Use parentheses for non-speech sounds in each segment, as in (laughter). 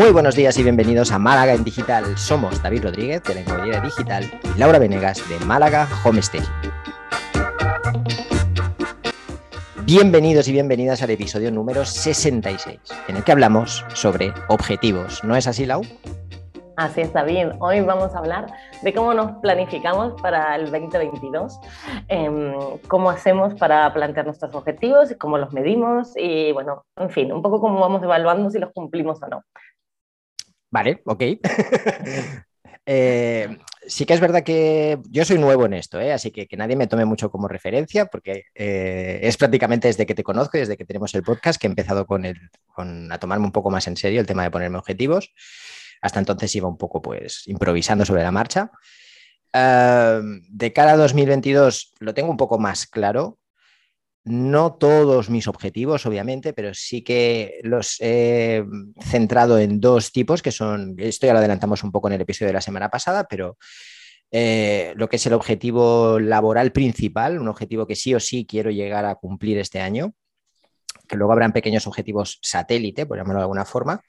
Muy buenos días y bienvenidos a Málaga en Digital. Somos David Rodríguez de la Inmobiliaria Digital y Laura Venegas de Málaga Homestay. Bienvenidos y bienvenidas al episodio número 66, en el que hablamos sobre objetivos. ¿No es así, Lau? Así es, David. Hoy vamos a hablar de cómo nos planificamos para el 2022, em, cómo hacemos para plantear nuestros objetivos, cómo los medimos y, bueno, en fin, un poco cómo vamos evaluando si los cumplimos o no. Vale, ok. Eh, sí que es verdad que yo soy nuevo en esto, ¿eh? así que que nadie me tome mucho como referencia, porque eh, es prácticamente desde que te conozco, desde que tenemos el podcast, que he empezado con el, con, a tomarme un poco más en serio el tema de ponerme objetivos. Hasta entonces iba un poco pues improvisando sobre la marcha. de cara a 2022 lo tengo un poco más claro. No todos mis objetivos, obviamente, pero sí que los he centrado en dos tipos, que son, esto ya lo adelantamos un poco en el episodio de la semana pasada, pero eh, lo que es el objetivo laboral principal, un objetivo que sí o sí quiero llegar a cumplir este año, que luego habrán pequeños objetivos satélite, por llamarlo de alguna forma,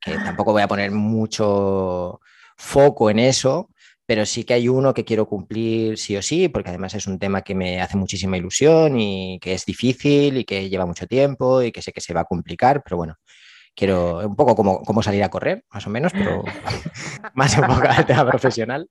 que tampoco voy a poner mucho foco en eso, pero sí que hay uno que quiero cumplir sí o sí, porque además es un tema que me hace muchísima ilusión y que es difícil y que lleva mucho tiempo y que sé que se va a complicar, pero bueno, quiero un poco como, como salir a correr, más o menos, pero (laughs) (laughs) más enfocado al tema profesional.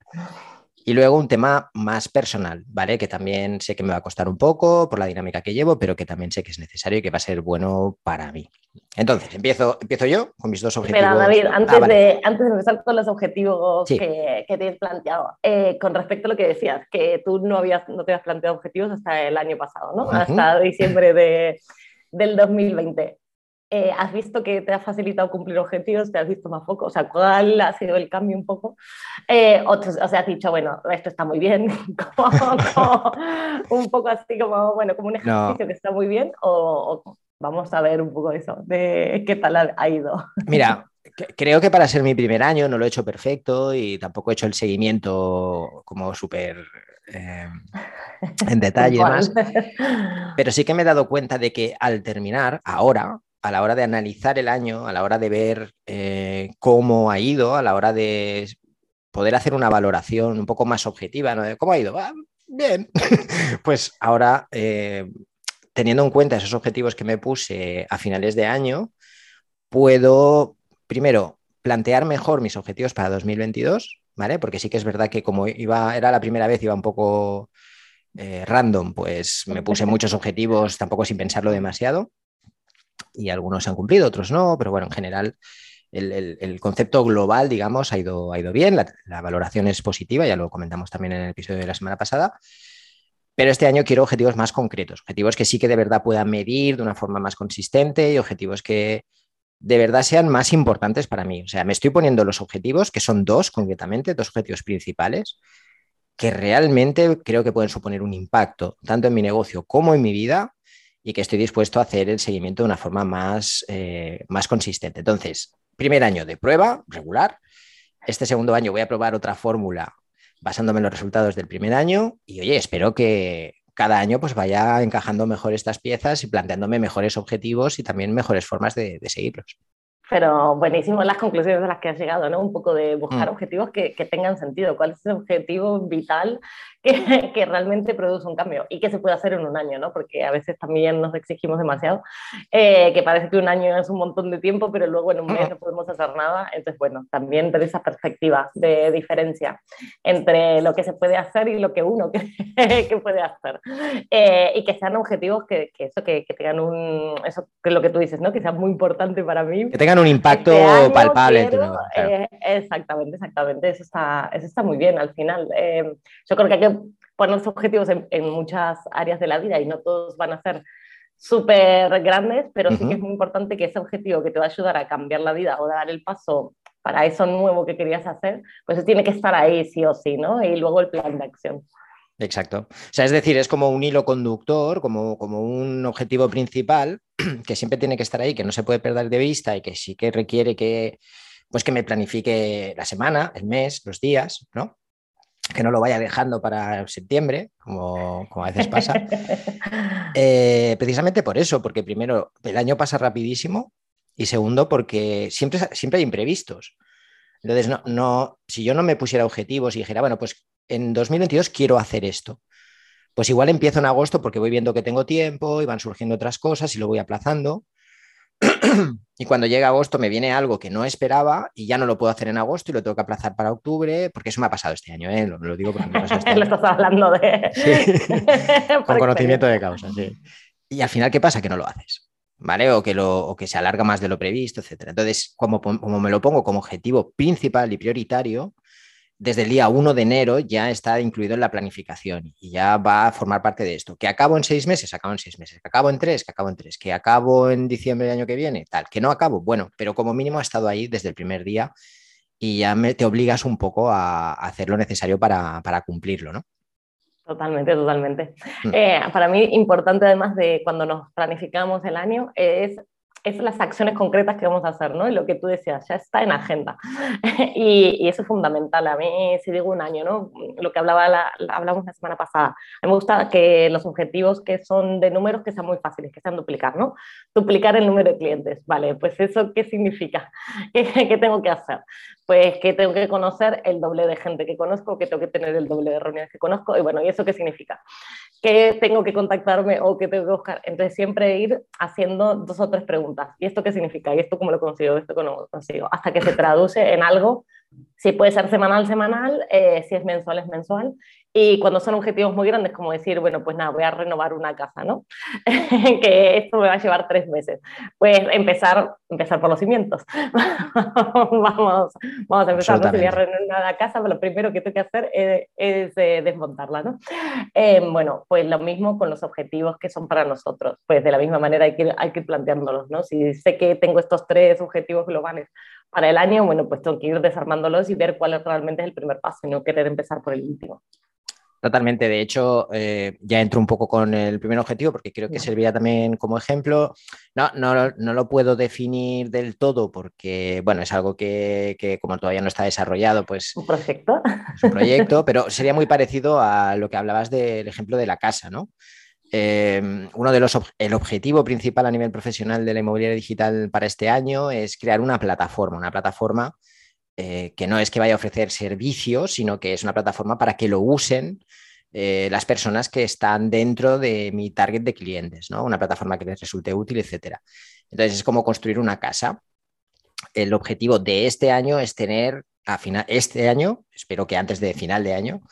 Y luego un tema más personal, ¿vale? Que también sé que me va a costar un poco por la dinámica que llevo, pero que también sé que es necesario y que va a ser bueno para mí. Entonces, empiezo, empiezo yo con mis dos objetivos. Espera, David, ah, antes, de, antes de empezar con los objetivos que, que, te has planteado, eh, con respecto a lo que decías, que tú no, habías, no te habías planteado objetivos hasta el año pasado, ¿no? Hasta diciembre de, del 2020. Eh, ¿Has visto que te ha facilitado cumplir objetivos? ¿Te has visto más poco? O sea, ¿cuál ha sido el cambio un poco? Eh, o, sea, has dicho, bueno, esto está muy bien, (laughs) como, un poco así como, bueno, como un ejercicio que está muy bien, o, vamos a ver un poco eso, de qué tal ha ido. Mira, (laughs) creo que para ser mi primer año no lo he hecho perfecto y tampoco he hecho el seguimiento como súper eh, en detalle más. Pero sí que me he dado cuenta de que al terminar, ahora, a la hora de analizar el año, a la hora de ver eh, cómo ha ido, a la hora de poder hacer una valoración un poco más objetiva, ¿no? ¿Cómo ha ido? Ah, bien. (laughs) pues ahora, eh, teniendo en cuenta esos objetivos que me puse a finales de año, puedo, primero, plantear mejor mis objetivos para 2022, ¿vale? Porque sí que es verdad que como iba, era la primera vez, iba un poco eh, random, pues me puse muchos objetivos, tampoco sin pensarlo demasiado y algunos se han cumplido, otros no, pero bueno, en general el, concepto global, digamos, ha ido, ha ido bien, la, valoración es positiva, ya lo comentamos también en el episodio de la semana pasada, pero este año quiero objetivos más concretos, objetivos que sí que de verdad puedan medir de una forma más consistente y objetivos que de verdad sean más importantes para mí. O sea, me estoy poniendo los objetivos, que son dos concretamente, dos objetivos principales, que realmente creo que pueden suponer un impacto tanto en mi negocio como en mi vida y que estoy dispuesto a hacer el seguimiento de una forma más, eh, más consistente. Entonces, primer año de prueba regular. Este segundo año voy a probar otra fórmula basándome en los resultados del primer año y oye, espero que cada año pues vaya encajando mejor estas piezas y planteándome mejores objetivos y también mejores formas de, seguirlos. Pero buenísimo las conclusiones a las que has llegado, ¿no? Un poco de buscar mm. objetivos que, que, tengan sentido. ¿Cuál es el objetivo vital que, realmente produce un cambio y que se puede hacer en un año, ¿no? Porque a veces también nos exigimos demasiado, eh, que parece que un año es un montón de tiempo, pero luego en un mes no podemos hacer nada. Entonces, bueno, también tener esa perspectiva de diferencia entre lo que se puede hacer y lo que uno (laughs) cree que puede hacer. Eh, y que sean objetivos que, que eso, que, que, tengan un, eso que es lo que tú dices, ¿no? Que sea muy importante para mí. Que tengan un impacto este palpable. en tu eh, exactamente, exactamente. Eso está, eso está muy bien al final. yo creo que hay que ponerse objetivos en, muchas áreas de la vida y no todos van a ser súper grandes, pero sí que es muy importante que ese objetivo que te va a ayudar a cambiar la vida o dar el paso para eso nuevo que querías hacer, pues tiene que estar ahí sí o sí, ¿no? Y luego el plan de acción. Exacto. O sea, es decir, es como un hilo conductor, como, como un objetivo principal (clears throat) que siempre tiene que estar ahí, que no se puede perder de vista y que sí que requiere que, pues que me planifique la semana, el mes, los días, ¿no? Que no lo vaya dejando para septiembre, como, a veces pasa. (laughs) Eh, precisamente por eso, porque primero el año pasa rapidísimo y segundo porque siempre, siempre hay imprevistos. Entonces, no, no, si yo no me pusiera objetivos y dijera, bueno, pues en 2022 quiero hacer esto, pues igual empiezo en agosto porque voy viendo que tengo tiempo y van surgiendo otras cosas y lo voy aplazando. (clears throat) y cuando llega agosto me viene algo que no esperaba y ya no lo puedo hacer en agosto y lo tengo que aplazar para octubre, porque eso me ha pasado este año, ¿eh? lo, digo porque me este (laughs) lo estás hablando de... (laughs) Con conocimiento de causa, sí. Y al final, ¿qué pasa? Que no lo haces. ¿Vale? O que, lo, o que se alarga más de lo previsto, etc. Entonces, como, como me lo pongo como objetivo principal y prioritario, desde el día 1 de enero ya está incluido en la planificación y ya va a formar parte de esto. Que acabo en seis meses, acabo en seis meses. Que acabo en tres, que acabo en tres. Que acabo en diciembre del año que viene, tal. Que no acabo, bueno, pero como mínimo ha estado ahí desde el primer día y ya te obligas un poco a, hacer lo necesario para, cumplirlo, ¿no? Totalmente, totalmente. Mm. Eh, para mí, importante además de cuando nos planificamos el año, es es las acciones concretas que vamos a hacer, ¿no? Y lo que tú decías, ya está en agenda. (laughs) y, eso es fundamental. A mí, si digo un año, ¿no? Lo que hablaba la, semana pasada. A mí me gusta que los objetivos que son de números que sean muy fáciles, que sean duplicar, ¿no? Duplicar el número de clientes. Vale, pues eso, ¿qué significa? (laughs) ¿Qué, tengo que hacer? Pues que tengo que conocer el doble de gente que conozco, que tengo que tener el doble de reuniones que conozco. Y bueno, ¿y eso qué significa? Que tengo que contactarme o que tengo que buscar. Entonces, siempre ir haciendo dos o tres preguntas ¿Y esto qué significa? ¿Y esto cómo lo consigo? ¿Esto cómo lo consigo? Hasta que se traduce en algo, si puede ser semanal, semanal, eh, si es mensual, es mensual, y cuando son objetivos muy grandes, como decir, bueno, pues nada, voy a renovar una casa, ¿no? (laughs) que esto me va a llevar tres meses. Pues empezar, empezar por los cimientos. (laughs) vamos, vamos a empezar. ¿no? Si voy a renovar una casa, lo primero que tengo que hacer es, eh, desmontarla, ¿no? Eh, bueno, pues lo mismo con los objetivos que son para nosotros. Pues de la misma manera hay que, hay que planteárnoslos, ¿no? Si sé que tengo estos tres objetivos globales para el año, bueno, pues tengo que ir desarmándolos y ver cuál realmente es el primer paso y no querer empezar por el último. Totalmente. De hecho, eh, ya entro un poco con el primer objetivo porque creo que servirá también como ejemplo. No, no, no, lo puedo definir del todo porque, bueno, es algo que, como todavía no está desarrollado, pues... Un proyecto. Es un proyecto, (laughs) pero sería muy parecido a lo que hablabas del ejemplo de la casa, ¿no? Eh, uno de los el objetivo principal a nivel profesional de la inmobiliaria digital para este año es crear una plataforma, una plataforma eh, que no es que vaya a ofrecer servicios, sino que es una plataforma para que lo usen eh, las personas que están dentro de mi target de clientes, ¿no? Una plataforma que les resulte útil, etcétera. Entonces es como construir una casa. El objetivo de este año es tener a final, este año, espero que antes de final de año,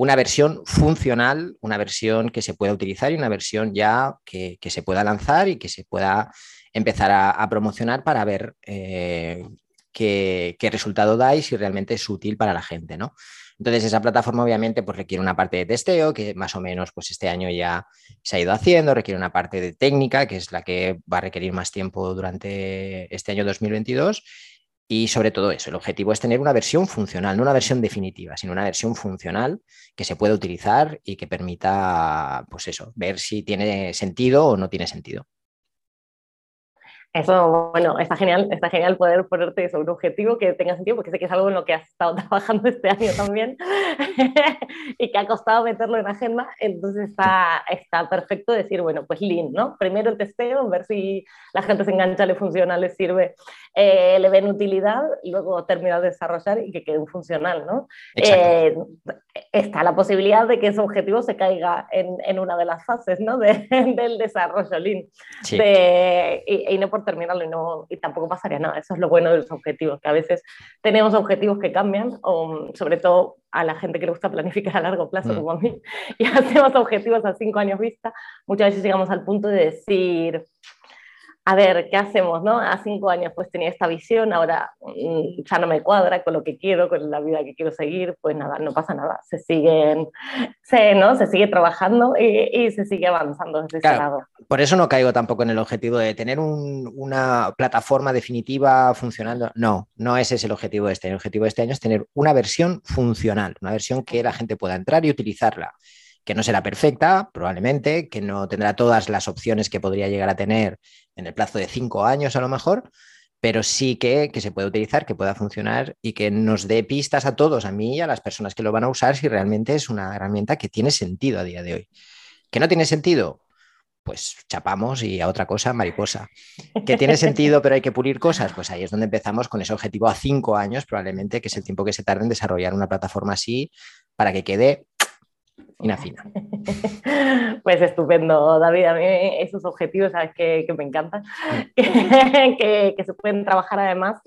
una versión funcional, una versión que se pueda utilizar y una versión ya que, se pueda lanzar y que se pueda empezar a, promocionar para ver eh, qué, resultado da y si realmente es útil para la gente, ¿no? Entonces, esa plataforma obviamente pues, requiere una parte de testeo, que más o menos pues, este año ya se ha ido haciendo, requiere una parte de técnica, que es la que va a requerir más tiempo durante este año 2022. Y sobre todo eso, el objetivo es tener una versión funcional, no una versión definitiva, sino una versión funcional que se pueda utilizar y que permita, pues eso, ver si tiene sentido o no tiene sentido. Eso, bueno, está genial, está genial poder ponerte sobre un objetivo que tenga sentido, porque sé que es algo en lo que has estado (laughs) trabajando este año también (laughs) y que ha costado meterlo en agenda, entonces está, está perfecto decir, bueno, pues lean, ¿no? Primero el testeo, ver si la gente se engancha, le funciona, le sirve, eh, le ven utilidad, y luego terminar de desarrollar y que quede funcional, ¿no? Eh, está la posibilidad de que ese objetivo se caiga en, en una de las fases, ¿no? (laughs) De, del desarrollo lean. De, y, y no por terminarlo y, no, y tampoco pasaría nada. Eso es lo bueno de los objetivos, que a veces tenemos objetivos que cambian, o, sobre todo a la gente que le gusta planificar a largo plazo, mm. como a mí, (laughs) y hacemos objetivos a cinco años vista, muchas veces llegamos al punto de decir, a ver, ¿qué hacemos? ¿no? A cinco años pues tenía esta visión, ahora mm, ya no me cuadra con lo que quiero, con la vida que quiero seguir, pues nada, no pasa nada, se siguen, se, ¿no? se sigue trabajando y, se sigue avanzando desde ese lado. Por eso no caigo tampoco en el objetivo de tener una plataforma definitiva funcionando. No, no ese es el objetivo de este. El objetivo de este año es tener una versión funcional, una versión que la gente pueda entrar y utilizarla que no será perfecta, probablemente, que no tendrá todas las opciones que podría llegar a tener en el plazo de cinco años a lo mejor, pero sí que, se puede utilizar, que pueda funcionar y que nos dé pistas a todos, a mí y a las personas que lo van a usar, si realmente es una herramienta que tiene sentido a día de hoy. ¿Que no tiene sentido? pues chapamos y a otra cosa, mariposa. ¿Que tiene sentido, pero hay que pulir cosas? Pues ahí es donde empezamos con ese objetivo a cinco años, probablemente, que es el tiempo que se tarda en desarrollar una plataforma así para que quede fina, fina. (laughs) Pues estupendo, David. A mí esos objetivos, sabes que, me encantan, mm. (laughs) que, se pueden trabajar además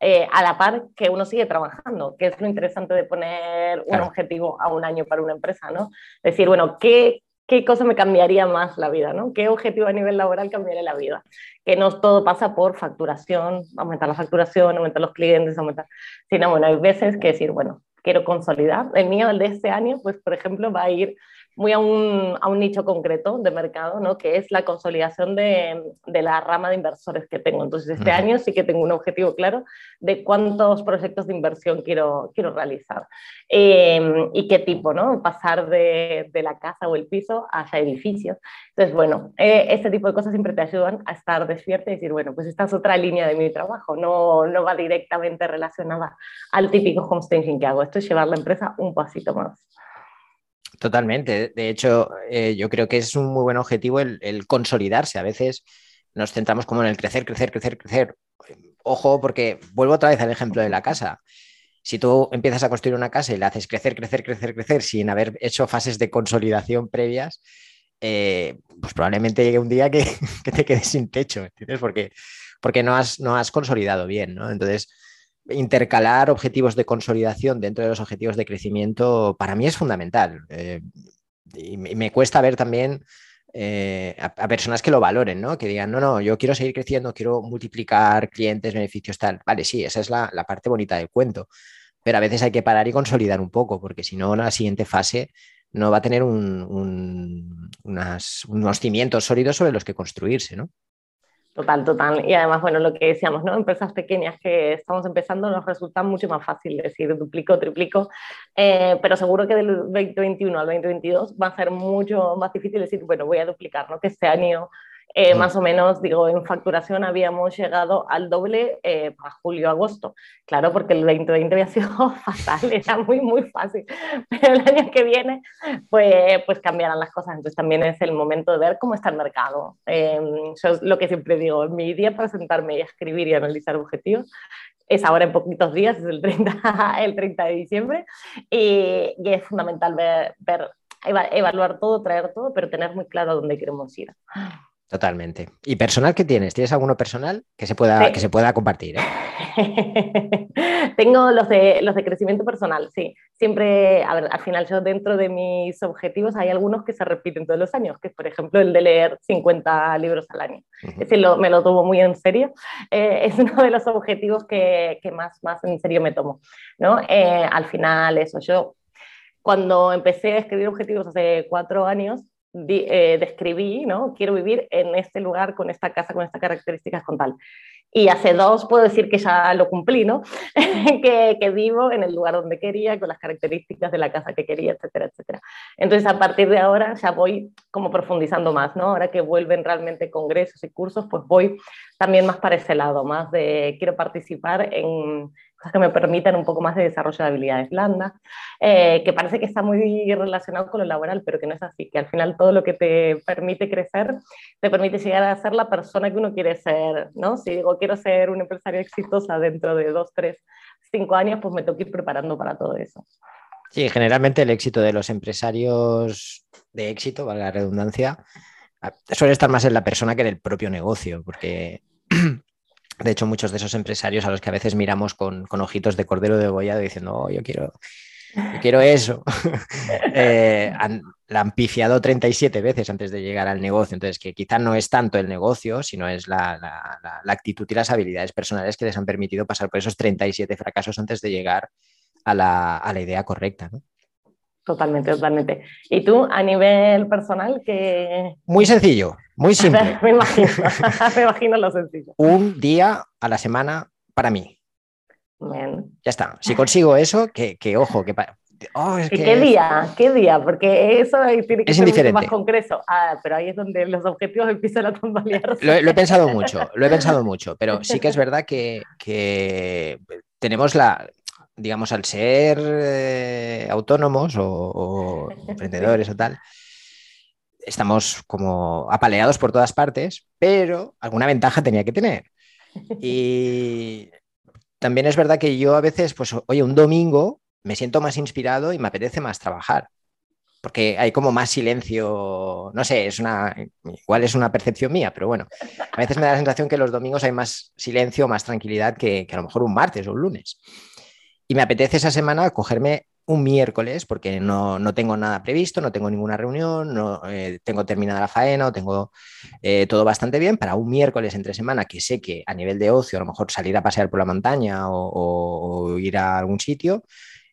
eh, a la par que uno sigue trabajando, que es lo interesante de poner un objetivo a un año para una empresa, ¿no? Decir, bueno, ¿qué, qué cosa me cambiaría más la vida, ¿no? ¿Qué objetivo a nivel laboral cambiaría la vida? Que no todo pasa por facturación, aumentar la facturación, aumentar los clientes, aumentar, sino bueno, hay veces que decir, bueno, quiero consolidar. El mío, el de este año, pues por ejemplo, va a ir muy a un, a un, nicho concreto de mercado, ¿no? que es la consolidación de, de la rama de inversores que tengo. Entonces, este año sí que tengo un objetivo claro de cuántos proyectos de inversión quiero, quiero realizar em, y qué tipo, ¿no? pasar de, de, la casa o el piso hacia edificios. Entonces, bueno, eh, este tipo de cosas siempre te ayudan a estar despierta y decir, bueno, pues esta es otra línea de mi trabajo, no, no va directamente relacionada al típico homestaging que hago. Esto es llevar la empresa un pasito más. Totalmente. De hecho, eh, yo creo que es un muy buen objetivo el, consolidarse. A veces nos centramos como en el crecer, crecer, crecer, crecer. Ojo, porque vuelvo otra vez al ejemplo de la casa. Si tú empiezas a construir una casa y la haces crecer, crecer, crecer, crecer sin haber hecho fases de consolidación previas, eh, pues probablemente llegue un día que, (laughs) te quedes sin techo, ¿entiendes? Porque, no, has, no has consolidado bien, ¿no? Entonces, intercalar objetivos de consolidación dentro de los objetivos de crecimiento para mí es fundamental. Eh, y me cuesta ver también eh, a, personas que lo valoren, ¿no? Que digan, no, no, yo quiero seguir creciendo, quiero multiplicar clientes, beneficios, tal. Vale, sí, esa es la, parte bonita del cuento. Pero a veces hay que parar y consolidar un poco, porque si no, la siguiente fase no va a tener unos cimientos sólidos sobre los que construirse, ¿no? Total, total. Y además, bueno, lo que decíamos, ¿no? Empresas pequeñas que estamos empezando nos resulta mucho más fácil decir duplico, triplico, eh, pero seguro que del 2021 al 2022 va a ser mucho más difícil decir, bueno, voy a duplicar, ¿no? Que este año eh, más o menos, digo, en facturación habíamos llegado al doble eh, para julio-agosto. Claro, porque el 2020 había (laughs) sido fatal, era muy, muy fácil. (laughs) Pero el año que viene, pues, pues cambiarán las cosas. Entonces también es el momento de ver cómo está el mercado. Eh, lo que siempre digo, mi día para sentarme y escribir y analizar objetivos es ahora en poquitos días, es el 30, (laughs) el 30 de diciembre, y, y es fundamental ver, ver, evaluar todo, traer todo, pero tener muy claro a dónde queremos ir. Totalmente. ¿Y personal qué tienes? ¿Tienes alguno personal que se pueda, que se pueda compartir? Eh? (laughs) Tengo los de, los de crecimiento personal, sí. Siempre, a ver, al final yo dentro de mis objetivos hay algunos que se repiten todos los años, que es por ejemplo el de leer 50 libros al año. Ese me lo tomo muy en serio. Eh, es uno de los objetivos que, que, más, más en serio me tomo. ¿no? Eh, al final eso, yo cuando empecé a escribir objetivos hace cuatro años, eh, describí, ¿no? Quiero vivir en este lugar, con esta casa, con estas características, con tal. Y hace dos puedo decir que ya lo cumplí, ¿no? (laughs) que, que, vivo en el lugar donde quería, con las características de la casa que quería, etcétera, etcétera. Entonces, a partir de ahora ya voy como profundizando más, ¿no? Ahora que vuelven realmente congresos y cursos, pues voy también más para ese lado, más de quiero participar en cosas que me permitan un poco más de desarrollo de habilidades blandas, eh, que parece que está muy relacionado con lo laboral, pero que no es así, que al final todo lo que te permite crecer, te permite llegar a ser la persona que uno quiere ser, ¿no? Si digo, quiero ser una empresaria exitosa dentro de dos, tres, cinco años, pues me tengo que ir preparando para todo eso. Sí, generalmente el éxito de los empresarios de éxito, valga la redundancia, suele estar más en la persona que en el propio negocio, porque (clears throat) De hecho, muchos de esos empresarios a los que a veces miramos con, ojitos de cordero degollado diciendo, oh, yo quiero, quiero eso, (laughs) eh, la han pifiado 37 veces antes de llegar al negocio. Entonces, que quizá no es tanto el negocio, sino es la, actitud y las habilidades personales que les han permitido pasar por esos 37 fracasos antes de llegar a la, idea correcta. Totalmente, totalmente. ¿Y tú, a nivel personal, qué...? Muy sencillo, muy (laughs) simple. me, imagino, (laughs) me imagino lo sencillo. Un día a la semana para mí. Ya está. Si consigo eso, que, ojo, que... Oh, ¿Qué día? ¿Qué día? Porque eso tiene que ser más concreto. Ah, pero ahí es donde los objetivos (laughs) empiezan a tambalearse. Lo, lo, he pensado mucho, lo he pensado mucho, pero sí que es verdad que, que tenemos la, digamos, al ser eh, autónomos o, (laughs) emprendedores o tal, estamos como apaleados por todas partes, pero alguna ventaja tenía que tener. Y también es verdad que yo a veces, pues, oye, un domingo me siento más inspirado y me apetece más trabajar. Porque hay como más silencio, no sé, es una, igual es una percepción mía, pero bueno, a veces me da la sensación que los domingos hay más silencio, más tranquilidad que, que a lo mejor un martes o un lunes. Y me apetece esa semana cogerme un miércoles, porque no, tengo nada previsto, no tengo ninguna reunión, no eh, tengo terminada la faena o tengo eh, todo bastante bien, para un miércoles entre semana que sé que a nivel de ocio, a lo mejor salir a pasear por la montaña o ir a algún sitio,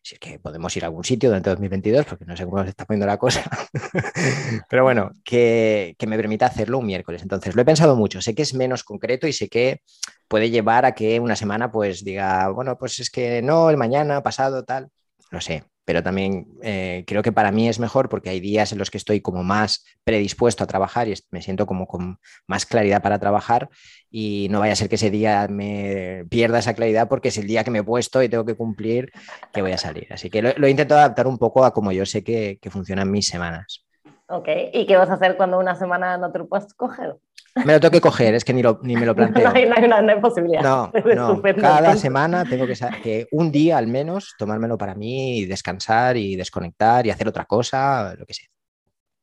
si es que podemos ir a algún sitio durante 2022, porque no sé cómo se está poniendo la cosa, (laughs) pero bueno, que, me permita hacerlo un miércoles. Entonces, lo he pensado mucho, sé que es menos concreto y sé que puede llevar a que una semana pues diga, bueno, pues es que no, el mañana, pasado, tal, lo sé, pero también eh, creo que para mí es mejor porque hay días en los que estoy como más predispuesto a trabajar y me siento como con más claridad para trabajar y no vaya a ser que ese día me pierda esa claridad porque es el día que me he puesto y tengo que cumplir que voy a salir. Así que lo, he intentado adaptar un poco a como yo sé que, que funcionan mis semanas. Ok, ¿y qué vas a hacer cuando una semana no te lo puedes coger? Me lo tengo que coger, es que ni, lo, ni me lo (laughs) planteo. No hay, no hay, posibilidad. No, (laughs) no. cada semana tengo que, que un día al menos tomármelo para mí y descansar y desconectar y hacer otra cosa, lo que sea.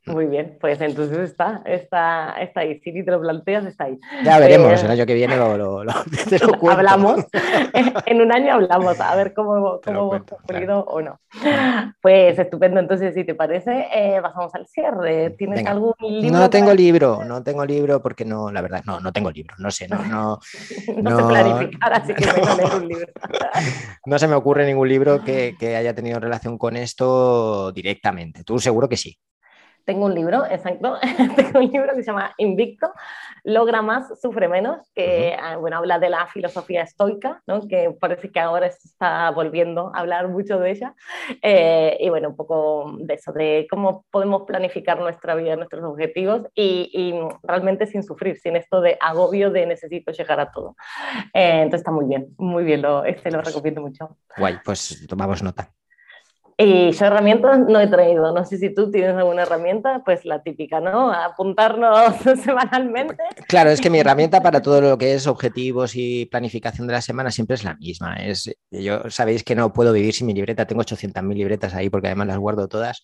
Muy bien, pues entonces está, está, está ahí. Si te lo planteas, está ahí. Ya veremos, eh, el año que viene lo, lo, lo, (laughs) Hablamos, (laughs) en un año hablamos, a ver cómo, cómo hemos cumplido o no. Pues estupendo, entonces si te parece, eh, pasamos al cierre. ¿Tienes algún libro? No tengo libro, no tengo libro porque no, la verdad, no, no tengo libro, no sé, no, no, (laughs) no, sé planificar, así que no un libro. no se me ocurre ningún libro que, que haya tenido relación con esto directamente. Tú seguro que sí. Tengo un libro, exacto, (laughs) tengo un libro que se llama Invicto, Logra más, sufre menos, que ah, bueno, habla de la filosofía estoica, ¿no? que parece que ahora se está volviendo a hablar mucho de ella, eh, y bueno, un poco de eso, de cómo podemos planificar nuestra vida, nuestros objetivos, y, realmente sin sufrir, sin esto de agobio de necesito llegar a todo. Eh, entonces está muy bien, muy bien, lo, este lo recomiendo mucho. Guay, pues tomamos nota. Y yo herramientas no he traído. No sé si tú tienes alguna herramienta, pues la típica, ¿no? apuntarnos (laughs) semanalmente. Claro, es que mi herramienta para todo lo que es objetivos y planificación de la semana siempre es la misma. Es, yo sabéis que no puedo vivir sin mi libreta. Tengo 800.000 libretas ahí porque además las guardo todas.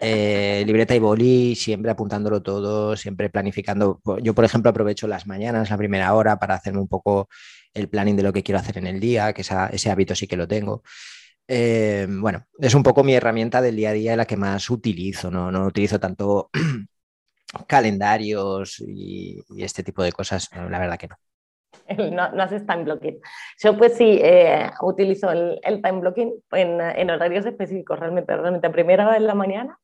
Eh, libreta y boli, siempre apuntándolo todo, siempre planificando. Yo, por ejemplo, aprovecho las mañanas, la primera hora, para hacerme un poco el planning de lo que quiero hacer en el día, que ese hábito sí que lo tengo. Eh, bueno, es un poco mi herramienta del día a día la que más utilizo, no, no utilizo tanto (clears throat) calendarios y, este tipo de cosas, la verdad que no. (laughs) No, no haces time blocking. Yo pues sí, eh, utilizo el, el, time blocking en, en, horarios específicos, realmente, realmente a primera hora de la mañana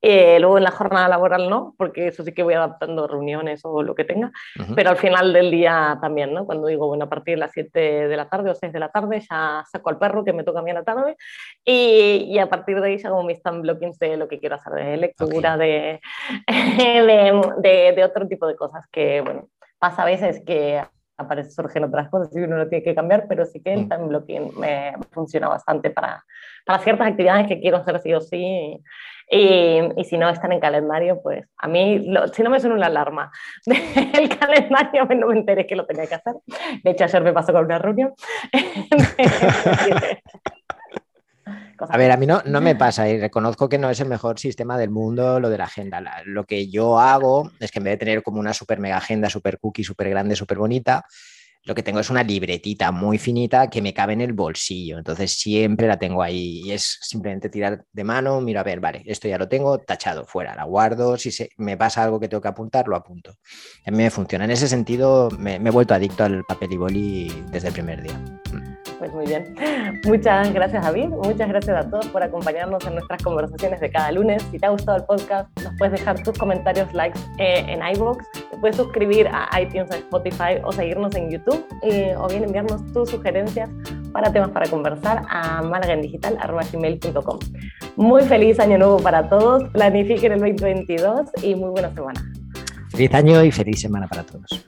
eh, luego en la jornada laboral no, porque eso sí que voy adaptando reuniones o lo que tenga, pero al final del día también, ¿no? Cuando digo, bueno, a partir de las 7 de la tarde o 6 de la tarde ya saco al perro que me toca a mí a la tarde y, y a partir de ahí ya hago mis time blockings de lo que quiero hacer, de lectura, de, (laughs) de, de, otro tipo de cosas que, bueno, pasa a veces que aparece, surgen otras cosas y uno lo tiene que cambiar, pero sí que el mm. time blocking me funciona bastante para, para ciertas actividades que quiero hacer sí o sí y, y, si no están en calendario, pues a mí, si no me suena una alarma (laughs) del calendario, no me enteré que lo tenía que hacer. De hecho, ayer me pasó con una reunión. (laughs) A ver, a mí no, no me pasa y reconozco que no es el mejor sistema del mundo lo de la agenda. lo que yo hago es que en vez de tener como una super mega agenda, super cookie, super grande, super bonita, lo que tengo es una libretita muy finita que me cabe en el bolsillo. Entonces siempre la tengo ahí y es simplemente tirar de mano, miro a ver, vale, esto ya lo tengo tachado fuera, la guardo, si se, me pasa algo que tengo que apuntar, lo apunto. A mí me funciona. En ese sentido me, me he vuelto adicto al papel y boli desde el primer día. Pues muy bien. Muchas gracias, David. Muchas gracias a todos por acompañarnos en nuestras conversaciones de cada lunes. Si te ha gustado el podcast, nos puedes dejar tus comentarios, likes eh, en iVoox. Te puedes suscribir a iTunes, a Spotify o seguirnos en YouTube. o bien enviarnos tus sugerencias para temas para conversar a malagendigital.com. Muy feliz año nuevo para todos. Planifiquen el 2022 y muy buena semana. Feliz año y feliz semana para todos.